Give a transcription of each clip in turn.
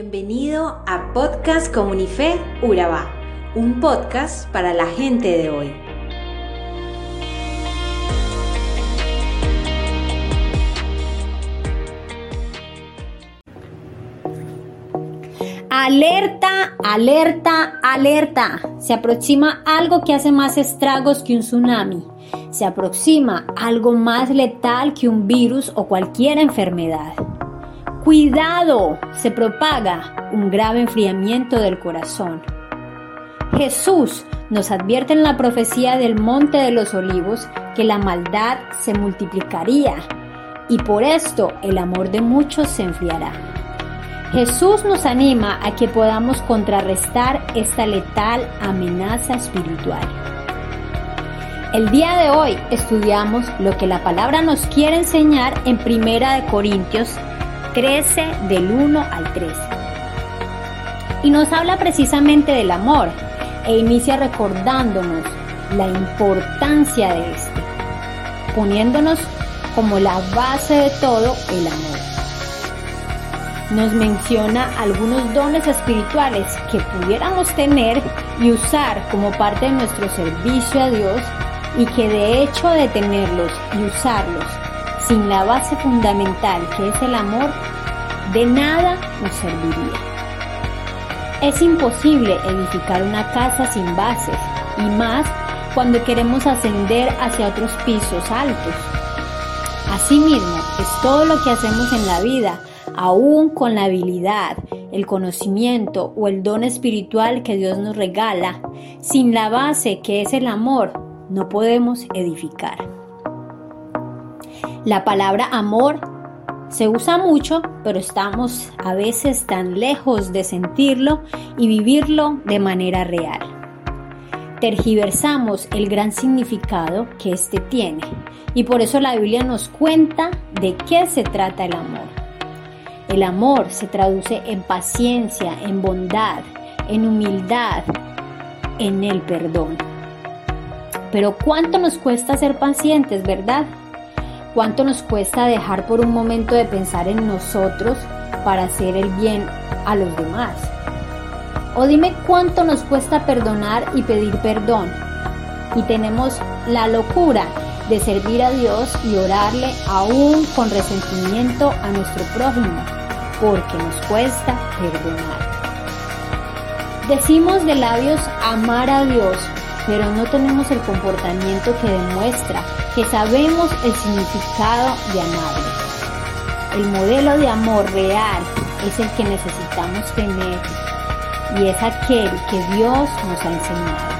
Bienvenido a Podcast Comunife Urabá, un podcast para la gente de hoy. Alerta, alerta, alerta. Se aproxima algo que hace más estragos que un tsunami. Se aproxima algo más letal que un virus o cualquier enfermedad. Cuidado, se propaga un grave enfriamiento del corazón. Jesús nos advierte en la profecía del Monte de los Olivos que la maldad se multiplicaría y por esto el amor de muchos se enfriará. Jesús nos anima a que podamos contrarrestar esta letal amenaza espiritual. El día de hoy estudiamos lo que la palabra nos quiere enseñar en Primera de Corintios 13 del 1 al 13. Y nos habla precisamente del amor e inicia recordándonos la importancia de este, poniéndonos como la base de todo el amor nos menciona algunos dones espirituales que pudiéramos tener y usar como parte de nuestro servicio a Dios y que de hecho de tenerlos y usarlos sin la base fundamental que es el amor, de nada nos serviría. Es imposible edificar una casa sin bases y más cuando queremos ascender hacia otros pisos altos. Asimismo, es todo lo que hacemos en la vida aún con la habilidad, el conocimiento o el don espiritual que Dios nos regala, sin la base que es el amor, no podemos edificar. La palabra amor se usa mucho, pero estamos a veces tan lejos de sentirlo y vivirlo de manera real. Tergiversamos el gran significado que éste tiene y por eso la Biblia nos cuenta de qué se trata el amor. El amor se traduce en paciencia, en bondad, en humildad, en el perdón. Pero ¿cuánto nos cuesta ser pacientes, verdad? ¿Cuánto nos cuesta dejar por un momento de pensar en nosotros para hacer el bien a los demás? O dime cuánto nos cuesta perdonar y pedir perdón. Y tenemos la locura de servir a Dios y orarle aún con resentimiento a nuestro prójimo porque nos cuesta perdonar. Decimos de labios amar a Dios, pero no tenemos el comportamiento que demuestra que sabemos el significado de amarle. El modelo de amor real es el que necesitamos tener y es aquel que Dios nos ha enseñado.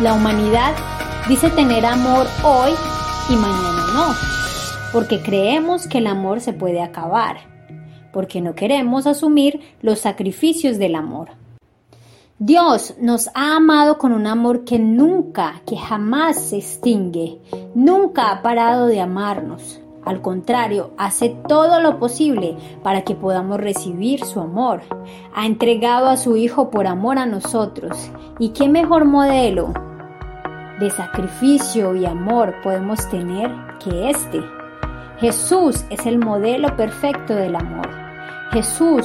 La humanidad dice tener amor hoy y mañana no porque creemos que el amor se puede acabar, porque no queremos asumir los sacrificios del amor. Dios nos ha amado con un amor que nunca, que jamás se extingue, nunca ha parado de amarnos. Al contrario, hace todo lo posible para que podamos recibir su amor. Ha entregado a su Hijo por amor a nosotros. ¿Y qué mejor modelo de sacrificio y amor podemos tener que este? Jesús es el modelo perfecto del amor. Jesús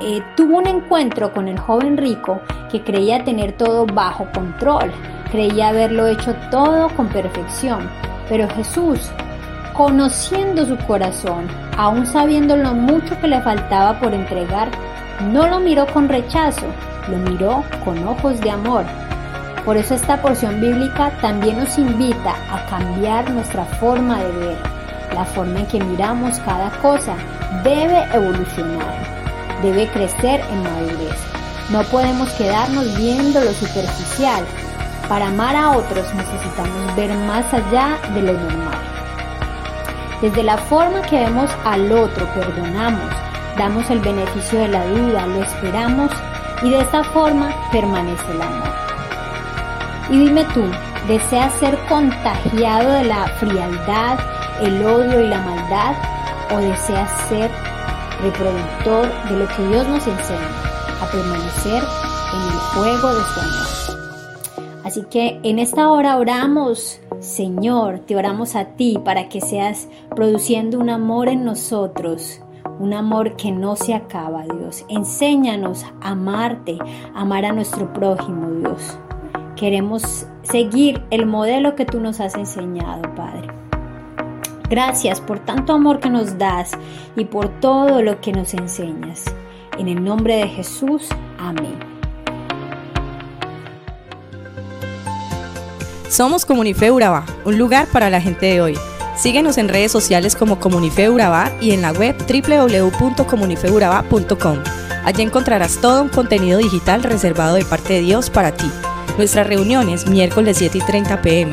eh, tuvo un encuentro con el joven rico que creía tener todo bajo control, creía haberlo hecho todo con perfección, pero Jesús, conociendo su corazón, aún sabiendo lo mucho que le faltaba por entregar, no lo miró con rechazo, lo miró con ojos de amor. Por eso esta porción bíblica también nos invita a cambiar nuestra forma de ver la forma en que miramos cada cosa debe evolucionar, debe crecer en madurez. No podemos quedarnos viendo lo superficial. Para amar a otros necesitamos ver más allá de lo normal. Desde la forma que vemos al otro, perdonamos, damos el beneficio de la duda, lo esperamos y de esta forma permanece el amor. Y dime tú, ¿deseas ser contagiado de la frialdad, el odio y la maldad o deseas ser reproductor de lo que Dios nos enseña, a permanecer en el fuego de su amor. Así que en esta hora oramos, Señor, te oramos a ti para que seas produciendo un amor en nosotros, un amor que no se acaba, Dios. Enséñanos a amarte, amar a nuestro prójimo, Dios. Queremos seguir el modelo que tú nos has enseñado, Padre. Gracias por tanto amor que nos das y por todo lo que nos enseñas. En el nombre de Jesús, amén. Somos Comunife Urabá, un lugar para la gente de hoy. Síguenos en redes sociales como Comunife Urabá y en la web www.comunifeurabá.com. Allí encontrarás todo un contenido digital reservado de parte de Dios para ti. Nuestras reuniones miércoles 7 y 30 pm,